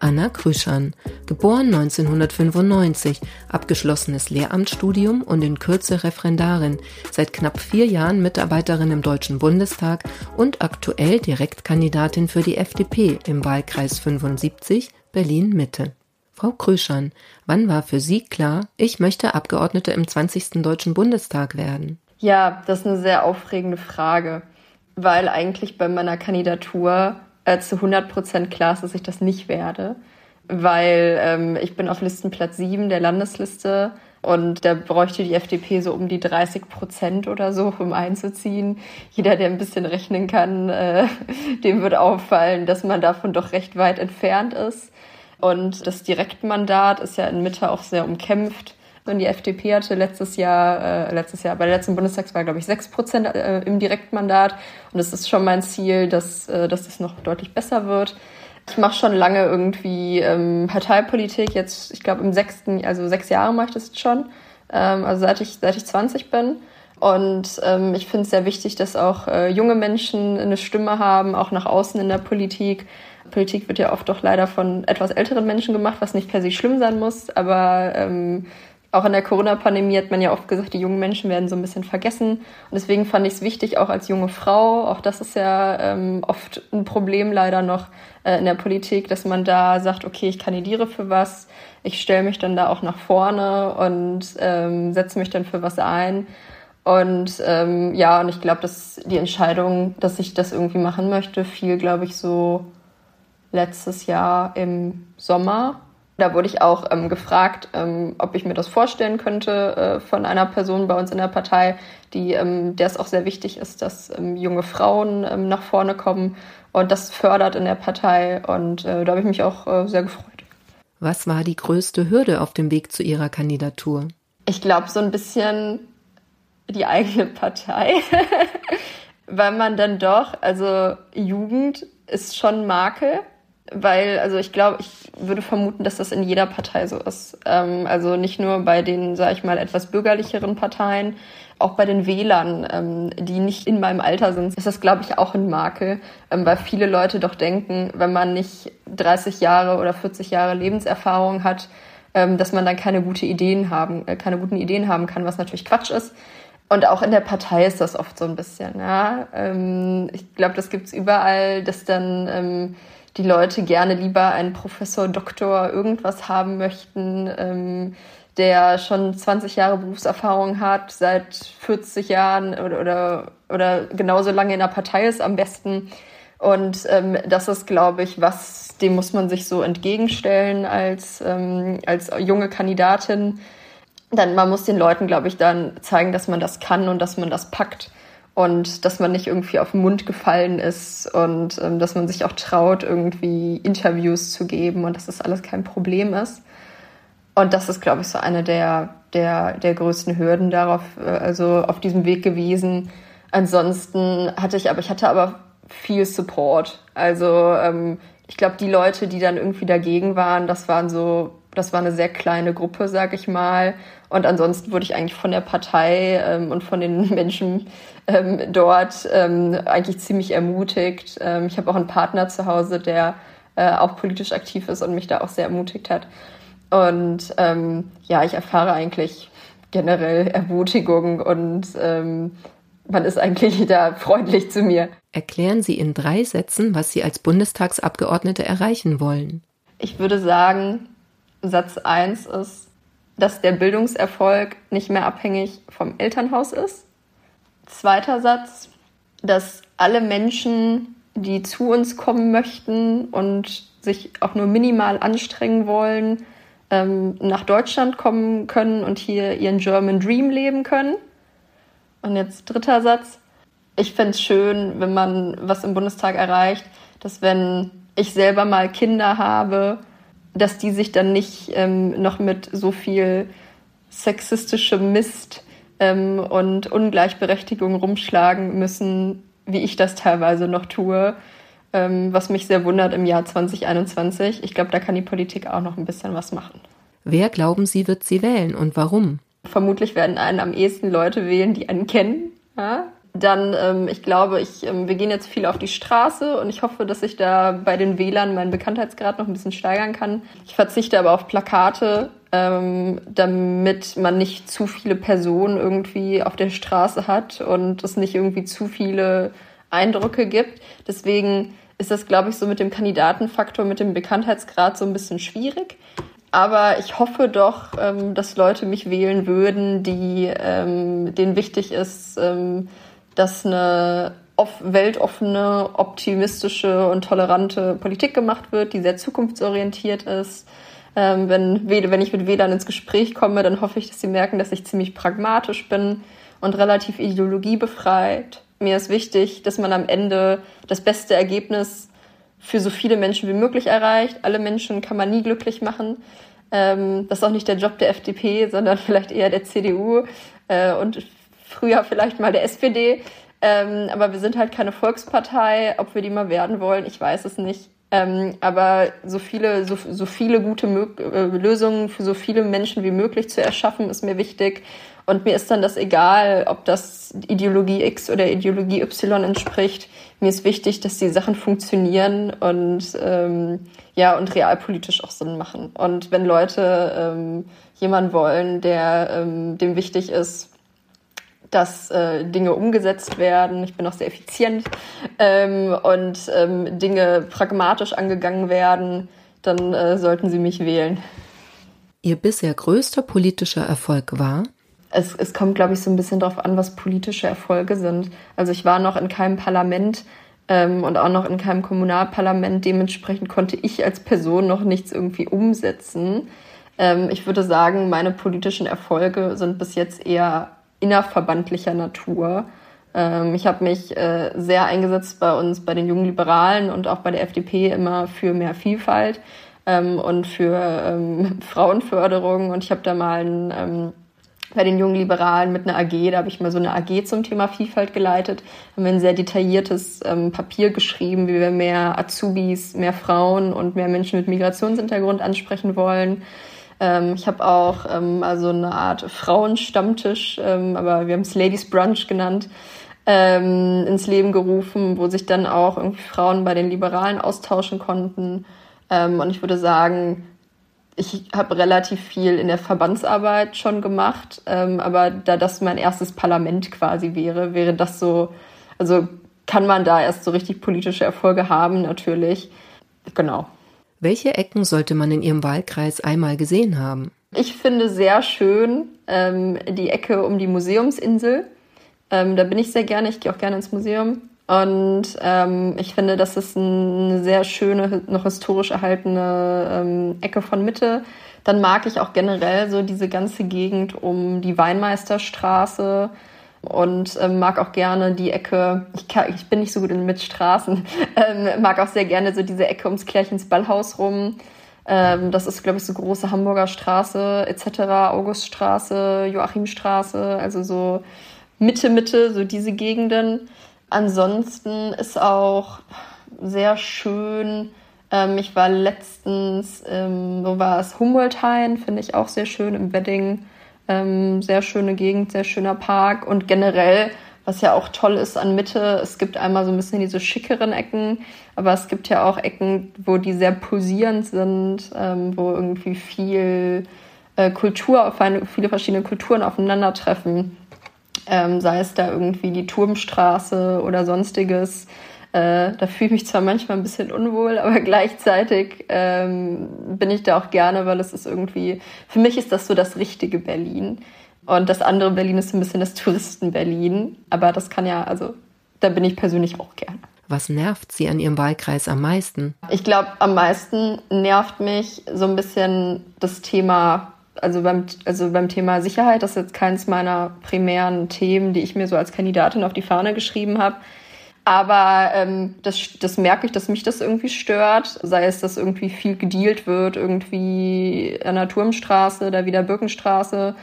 Anna Krüschan, geboren 1995, abgeschlossenes Lehramtsstudium und in Kürze Referendarin, seit knapp vier Jahren Mitarbeiterin im Deutschen Bundestag und aktuell Direktkandidatin für die FDP im Wahlkreis 75 Berlin Mitte. Frau Krüschan, wann war für Sie klar, ich möchte Abgeordnete im 20. Deutschen Bundestag werden? Ja, das ist eine sehr aufregende Frage, weil eigentlich bei meiner Kandidatur äh, zu 100 Prozent klar ist, dass ich das nicht werde, weil ähm, ich bin auf Listenplatz 7 der Landesliste und da bräuchte die FDP so um die 30 Prozent oder so, um einzuziehen. Jeder, der ein bisschen rechnen kann, äh, dem wird auffallen, dass man davon doch recht weit entfernt ist. Und das Direktmandat ist ja in Mitte auch sehr umkämpft. Und die FDP hatte letztes Jahr, äh, letztes Jahr bei der letzten Bundestagswahl, glaube ich, sechs Prozent äh, im Direktmandat. Und es ist schon mein Ziel, dass, äh, dass das noch deutlich besser wird. Ich mache schon lange irgendwie ähm, Parteipolitik. Jetzt, ich glaube, im sechsten, also sechs Jahre mache ich das jetzt schon. Ähm, also seit ich, seit ich 20 bin. Und ähm, ich finde es sehr wichtig, dass auch äh, junge Menschen eine Stimme haben, auch nach außen in der Politik. Politik wird ja oft doch leider von etwas älteren Menschen gemacht, was nicht per se schlimm sein muss, aber ähm, auch in der Corona-Pandemie hat man ja oft gesagt, die jungen Menschen werden so ein bisschen vergessen. Und deswegen fand ich es wichtig, auch als junge Frau, auch das ist ja ähm, oft ein Problem leider noch äh, in der Politik, dass man da sagt, okay, ich kandidiere für was, ich stelle mich dann da auch nach vorne und ähm, setze mich dann für was ein. Und ähm, ja, und ich glaube, dass die Entscheidung, dass ich das irgendwie machen möchte, fiel, glaube ich, so letztes Jahr im Sommer da wurde ich auch ähm, gefragt, ähm, ob ich mir das vorstellen könnte äh, von einer Person bei uns in der Partei, die, ähm, der es auch sehr wichtig ist, dass ähm, junge Frauen ähm, nach vorne kommen und das fördert in der Partei. Und äh, da habe ich mich auch äh, sehr gefreut. Was war die größte Hürde auf dem Weg zu Ihrer Kandidatur? Ich glaube, so ein bisschen die eigene Partei, weil man dann doch, also Jugend ist schon Makel weil, also ich glaube, ich würde vermuten, dass das in jeder Partei so ist. Ähm, also nicht nur bei den, sage ich mal, etwas bürgerlicheren Parteien, auch bei den Wählern, ähm, die nicht in meinem Alter sind, ist das, glaube ich, auch ein Makel, ähm, weil viele Leute doch denken, wenn man nicht 30 Jahre oder 40 Jahre Lebenserfahrung hat, ähm, dass man dann keine gute Ideen haben, äh, keine guten Ideen haben kann, was natürlich Quatsch ist. Und auch in der Partei ist das oft so ein bisschen. Ja? Ähm, ich glaube, das gibt's überall, dass dann ähm, die Leute gerne lieber einen Professor, Doktor, irgendwas haben möchten, ähm, der schon 20 Jahre Berufserfahrung hat, seit 40 Jahren oder, oder, oder genauso lange in der Partei ist am besten. Und ähm, das ist, glaube ich, was, dem muss man sich so entgegenstellen als, ähm, als junge Kandidatin. Dann man muss den Leuten, glaube ich, dann zeigen, dass man das kann und dass man das packt und dass man nicht irgendwie auf den Mund gefallen ist und ähm, dass man sich auch traut, irgendwie Interviews zu geben und dass das alles kein Problem ist. Und das ist, glaube ich, so eine der, der, der größten Hürden darauf, äh, also auf diesem Weg gewesen. Ansonsten hatte ich aber, ich hatte aber viel Support. Also ähm, ich glaube, die Leute, die dann irgendwie dagegen waren, das waren so das war eine sehr kleine Gruppe, sag ich mal. Und ansonsten wurde ich eigentlich von der Partei ähm, und von den Menschen ähm, dort ähm, eigentlich ziemlich ermutigt. Ähm, ich habe auch einen Partner zu Hause, der äh, auch politisch aktiv ist und mich da auch sehr ermutigt hat. Und ähm, ja, ich erfahre eigentlich generell Ermutigung und ähm, man ist eigentlich da freundlich zu mir. Erklären Sie in drei Sätzen, was Sie als Bundestagsabgeordnete erreichen wollen. Ich würde sagen, Satz 1 ist, dass der Bildungserfolg nicht mehr abhängig vom Elternhaus ist. Zweiter Satz, dass alle Menschen, die zu uns kommen möchten und sich auch nur minimal anstrengen wollen, ähm, nach Deutschland kommen können und hier ihren German Dream leben können. Und jetzt dritter Satz. Ich fände es schön, wenn man was im Bundestag erreicht, dass wenn ich selber mal Kinder habe, dass die sich dann nicht ähm, noch mit so viel sexistischem Mist ähm, und Ungleichberechtigung rumschlagen müssen, wie ich das teilweise noch tue, ähm, was mich sehr wundert im Jahr 2021. Ich glaube, da kann die Politik auch noch ein bisschen was machen. Wer glauben Sie, wird sie wählen und warum? Vermutlich werden einen am ehesten Leute wählen, die einen kennen. Ja? Dann, ähm, ich glaube, ich, ähm, wir gehen jetzt viel auf die Straße und ich hoffe, dass ich da bei den Wählern meinen Bekanntheitsgrad noch ein bisschen steigern kann. Ich verzichte aber auf Plakate, ähm, damit man nicht zu viele Personen irgendwie auf der Straße hat und es nicht irgendwie zu viele Eindrücke gibt. Deswegen ist das, glaube ich, so mit dem Kandidatenfaktor, mit dem Bekanntheitsgrad so ein bisschen schwierig. Aber ich hoffe doch, ähm, dass Leute mich wählen würden, die ähm, denen wichtig ist, ähm, dass eine weltoffene, optimistische und tolerante Politik gemacht wird, die sehr zukunftsorientiert ist. Ähm, wenn, wenn ich mit Wählern ins Gespräch komme, dann hoffe ich, dass sie merken, dass ich ziemlich pragmatisch bin und relativ ideologiebefreit. Mir ist wichtig, dass man am Ende das beste Ergebnis für so viele Menschen wie möglich erreicht. Alle Menschen kann man nie glücklich machen. Ähm, das ist auch nicht der Job der FDP, sondern vielleicht eher der CDU äh, und früher vielleicht mal der SPD. Ähm, aber wir sind halt keine Volkspartei. Ob wir die mal werden wollen, ich weiß es nicht. Ähm, aber so viele, so, so viele gute Mö äh, Lösungen für so viele Menschen wie möglich zu erschaffen, ist mir wichtig. Und mir ist dann das egal, ob das Ideologie X oder Ideologie Y entspricht. Mir ist wichtig, dass die Sachen funktionieren und ähm, ja und realpolitisch auch Sinn machen. Und wenn Leute ähm, jemanden wollen, der ähm, dem wichtig ist, dass äh, Dinge umgesetzt werden. Ich bin auch sehr effizient ähm, und ähm, Dinge pragmatisch angegangen werden, dann äh, sollten Sie mich wählen. Ihr bisher größter politischer Erfolg war? es, es kommt, glaube ich, so ein bisschen darauf an, was politische Erfolge sind. Also ich war noch in keinem Parlament ähm, und auch noch in keinem Kommunalparlament. Dementsprechend konnte ich als Person noch nichts irgendwie umsetzen. Ähm, ich würde sagen, meine politischen Erfolge sind bis jetzt eher innerverbandlicher Natur. Ähm, ich habe mich äh, sehr eingesetzt bei uns, bei den jungen Liberalen und auch bei der FDP immer für mehr Vielfalt ähm, und für ähm, Frauenförderung. Und ich habe da mal ein ähm, bei den jungen Liberalen mit einer AG, da habe ich mal so eine AG zum Thema Vielfalt geleitet, haben wir ein sehr detailliertes ähm, Papier geschrieben, wie wir mehr Azubis, mehr Frauen und mehr Menschen mit Migrationshintergrund ansprechen wollen. Ähm, ich habe auch ähm, also eine Art Frauenstammtisch, ähm, aber wir haben es Ladies Brunch genannt, ähm, ins Leben gerufen, wo sich dann auch irgendwie Frauen bei den Liberalen austauschen konnten. Ähm, und ich würde sagen, ich habe relativ viel in der Verbandsarbeit schon gemacht, ähm, aber da das mein erstes Parlament quasi wäre, wäre das so, also kann man da erst so richtig politische Erfolge haben, natürlich. Genau. Welche Ecken sollte man in Ihrem Wahlkreis einmal gesehen haben? Ich finde sehr schön ähm, die Ecke um die Museumsinsel. Ähm, da bin ich sehr gerne. Ich gehe auch gerne ins Museum. Und ähm, ich finde, das ist eine sehr schöne, noch historisch erhaltene ähm, Ecke von Mitte. Dann mag ich auch generell so diese ganze Gegend um die Weinmeisterstraße und ähm, mag auch gerne die Ecke, ich, kann, ich bin nicht so gut in mit Straßen, ähm, mag auch sehr gerne so diese Ecke ums Kirchens Ballhaus rum. Ähm, das ist, glaube ich, so große Hamburger Straße etc., Auguststraße, Joachimstraße, also so Mitte, Mitte, so diese Gegenden. Ansonsten ist auch sehr schön. Ähm, ich war letztens, ähm, wo war es? Humboldthain, finde ich auch sehr schön im Wedding. Ähm, sehr schöne Gegend, sehr schöner Park und generell, was ja auch toll ist an Mitte, es gibt einmal so ein bisschen diese schickeren Ecken, aber es gibt ja auch Ecken, wo die sehr posierend sind, ähm, wo irgendwie viel äh, Kultur, auf eine, viele verschiedene Kulturen aufeinandertreffen ähm, sei es da irgendwie die Turmstraße oder sonstiges. Äh, da fühle ich mich zwar manchmal ein bisschen unwohl, aber gleichzeitig ähm, bin ich da auch gerne, weil es ist irgendwie, für mich ist das so das richtige Berlin. Und das andere Berlin ist ein bisschen das Touristen-Berlin. Aber das kann ja, also da bin ich persönlich auch gerne. Was nervt Sie an Ihrem Wahlkreis am meisten? Ich glaube, am meisten nervt mich so ein bisschen das Thema also beim, also beim Thema Sicherheit, das ist jetzt keins meiner primären Themen, die ich mir so als Kandidatin auf die Fahne geschrieben habe. Aber ähm, das, das merke ich, dass mich das irgendwie stört. Sei es, dass irgendwie viel gedealt wird, irgendwie an der Turmstraße, da wieder Birkenstraße.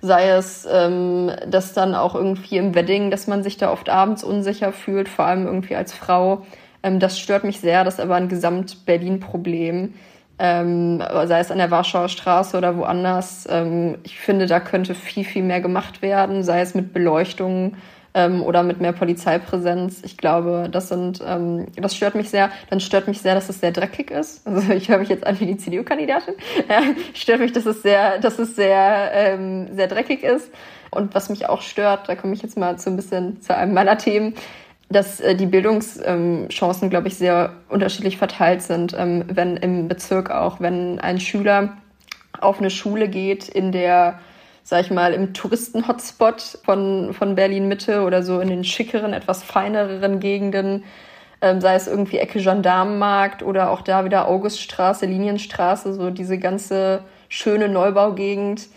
sei es, ähm, dass dann auch irgendwie im Wedding, dass man sich da oft abends unsicher fühlt, vor allem irgendwie als Frau. Ähm, das stört mich sehr, das ist aber ein Gesamt-Berlin-Problem. Ähm, sei es an der Warschauer Straße oder woanders. Ähm, ich finde, da könnte viel, viel mehr gemacht werden, sei es mit Beleuchtung ähm, oder mit mehr Polizeipräsenz. Ich glaube, das sind, ähm, das stört mich sehr. Dann stört mich sehr, dass es sehr dreckig ist. Also ich höre mich jetzt an wie die CDU-Kandidatin. Stört mich, dass es sehr, dass es sehr, ähm, sehr dreckig ist. Und was mich auch stört, da komme ich jetzt mal so ein bisschen zu einem meiner Themen, dass äh, die Bildungschancen, glaube ich, sehr unterschiedlich verteilt sind, ähm, wenn im Bezirk auch, wenn ein Schüler auf eine Schule geht, in der sag ich mal, im Touristen-Hotspot von, von Berlin-Mitte oder so in den schickeren, etwas feineren Gegenden, ähm, sei es irgendwie Ecke Gendarmenmarkt oder auch da wieder Auguststraße, Linienstraße, so diese ganze schöne Neubaugegend.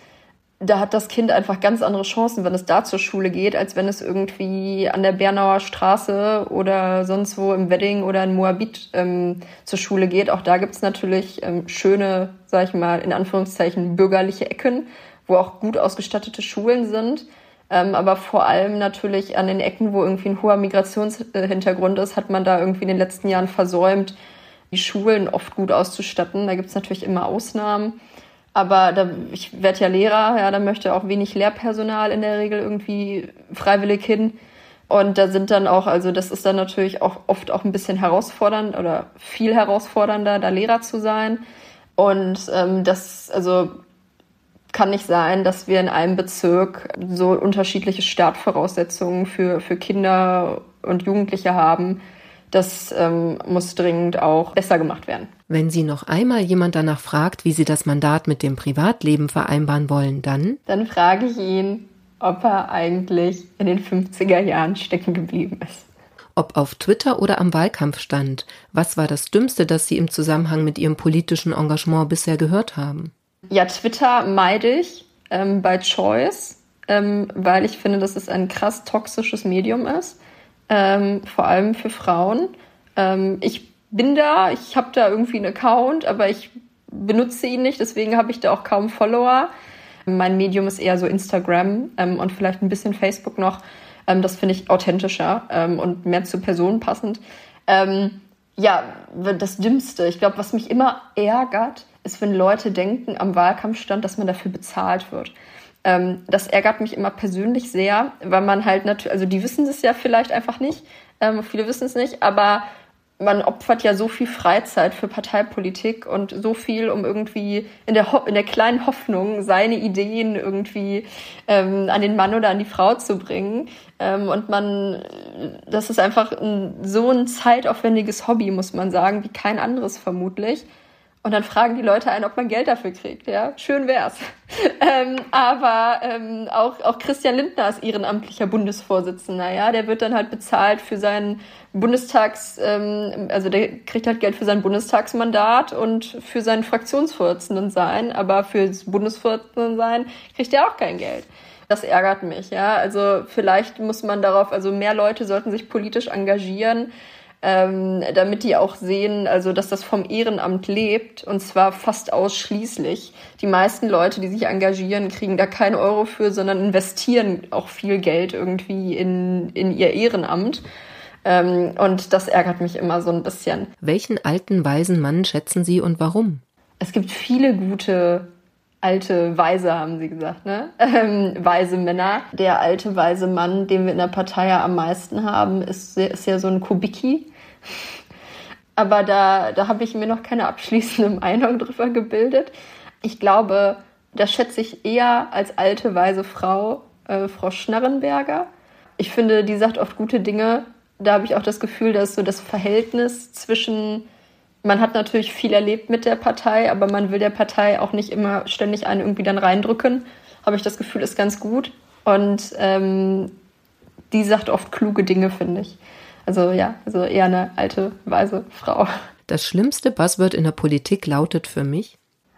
Da hat das Kind einfach ganz andere Chancen, wenn es da zur Schule geht, als wenn es irgendwie an der Bernauer Straße oder sonst wo im Wedding oder in Moabit ähm, zur Schule geht. Auch da gibt's natürlich ähm, schöne, sag ich mal, in Anführungszeichen bürgerliche Ecken wo auch gut ausgestattete Schulen sind. Ähm, aber vor allem natürlich an den Ecken, wo irgendwie ein hoher Migrationshintergrund ist, hat man da irgendwie in den letzten Jahren versäumt, die Schulen oft gut auszustatten. Da gibt's natürlich immer Ausnahmen. Aber da, ich werde ja Lehrer, ja, da möchte auch wenig Lehrpersonal in der Regel irgendwie freiwillig hin. Und da sind dann auch, also das ist dann natürlich auch oft auch ein bisschen herausfordernd oder viel herausfordernder, da Lehrer zu sein. Und ähm, das, also kann nicht sein, dass wir in einem Bezirk so unterschiedliche Startvoraussetzungen für, für Kinder und Jugendliche haben. Das ähm, muss dringend auch besser gemacht werden. Wenn Sie noch einmal jemand danach fragt, wie Sie das Mandat mit dem Privatleben vereinbaren wollen, dann? Dann frage ich ihn, ob er eigentlich in den 50er Jahren stecken geblieben ist. Ob auf Twitter oder am Wahlkampf stand, was war das Dümmste, das Sie im Zusammenhang mit Ihrem politischen Engagement bisher gehört haben? Ja, Twitter meide ich ähm, bei Choice, ähm, weil ich finde, dass es ein krass toxisches Medium ist, ähm, vor allem für Frauen. Ähm, ich bin da, ich habe da irgendwie einen Account, aber ich benutze ihn nicht, deswegen habe ich da auch kaum Follower. Mein Medium ist eher so Instagram ähm, und vielleicht ein bisschen Facebook noch. Ähm, das finde ich authentischer und mehr zu Personen passend. Ja, das Dümmste. Ich glaube, was mich immer ärgert, ist, wenn Leute denken am Wahlkampfstand, dass man dafür bezahlt wird. Ähm, das ärgert mich immer persönlich sehr, weil man halt natürlich, also die wissen es ja vielleicht einfach nicht, ähm, viele wissen es nicht, aber man opfert ja so viel Freizeit für Parteipolitik und so viel, um irgendwie in der, Ho in der kleinen Hoffnung seine Ideen irgendwie ähm, an den Mann oder an die Frau zu bringen. Ähm, und man, das ist einfach ein, so ein zeitaufwendiges Hobby, muss man sagen, wie kein anderes vermutlich. Und dann fragen die Leute einen, ob man Geld dafür kriegt. Ja, schön wär's. ähm, aber ähm, auch, auch Christian Lindner ist ehrenamtlicher Bundesvorsitzender. Ja, der wird dann halt bezahlt für seinen Bundestags, ähm, also der kriegt halt Geld für sein Bundestagsmandat und für seinen Fraktionsvorsitzenden sein. Aber fürs Bundesvorsitzenden sein kriegt er auch kein Geld. Das ärgert mich. Ja, also vielleicht muss man darauf, also mehr Leute sollten sich politisch engagieren ähm, damit die auch sehen, also dass das vom Ehrenamt lebt und zwar fast ausschließlich. Die meisten Leute, die sich engagieren, kriegen da keinen Euro für, sondern investieren auch viel Geld irgendwie in, in ihr Ehrenamt. Ähm, und das ärgert mich immer so ein bisschen. Welchen alten, weisen Mann schätzen Sie und warum? Es gibt viele gute alte Weise, haben sie gesagt, ne? Ähm, weise Männer. Der alte weise Mann, den wir in der Partei ja am meisten haben, ist, ist ja so ein Kubicki. Aber da, da habe ich mir noch keine abschließende Meinung drüber gebildet. Ich glaube, das schätze ich eher als alte weise Frau, äh, Frau Schnarrenberger. Ich finde, die sagt oft gute Dinge. Da habe ich auch das Gefühl, dass so das Verhältnis zwischen man hat natürlich viel erlebt mit der Partei, aber man will der Partei auch nicht immer ständig einen irgendwie dann reindrücken. Habe ich das Gefühl, ist ganz gut. Und ähm, die sagt oft kluge Dinge, finde ich. Also ja, also eher eine alte, weise Frau. Das schlimmste Buzzword in der Politik lautet für mich?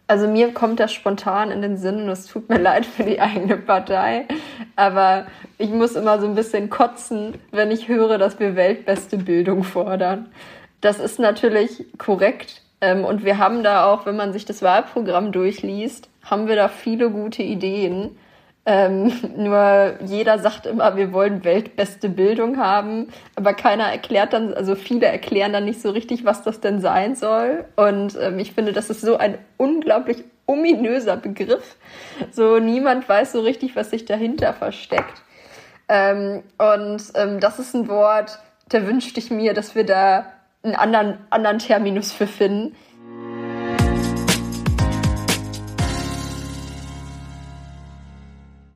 Also mir kommt das spontan in den Sinn und es tut mir leid für die eigene Partei. Aber ich muss immer so ein bisschen kotzen, wenn ich höre, dass wir weltbeste Bildung fordern. Das ist natürlich korrekt. Ähm, und wir haben da auch, wenn man sich das Wahlprogramm durchliest, haben wir da viele gute Ideen. Ähm, nur jeder sagt immer, wir wollen weltbeste Bildung haben, aber keiner erklärt dann, also viele erklären dann nicht so richtig, was das denn sein soll. Und ähm, ich finde, das ist so ein unglaublich ominöser Begriff. So niemand weiß so richtig, was sich dahinter versteckt. Ähm, und ähm, das ist ein Wort, da wünschte ich mir, dass wir da einen anderen, anderen Terminus für finden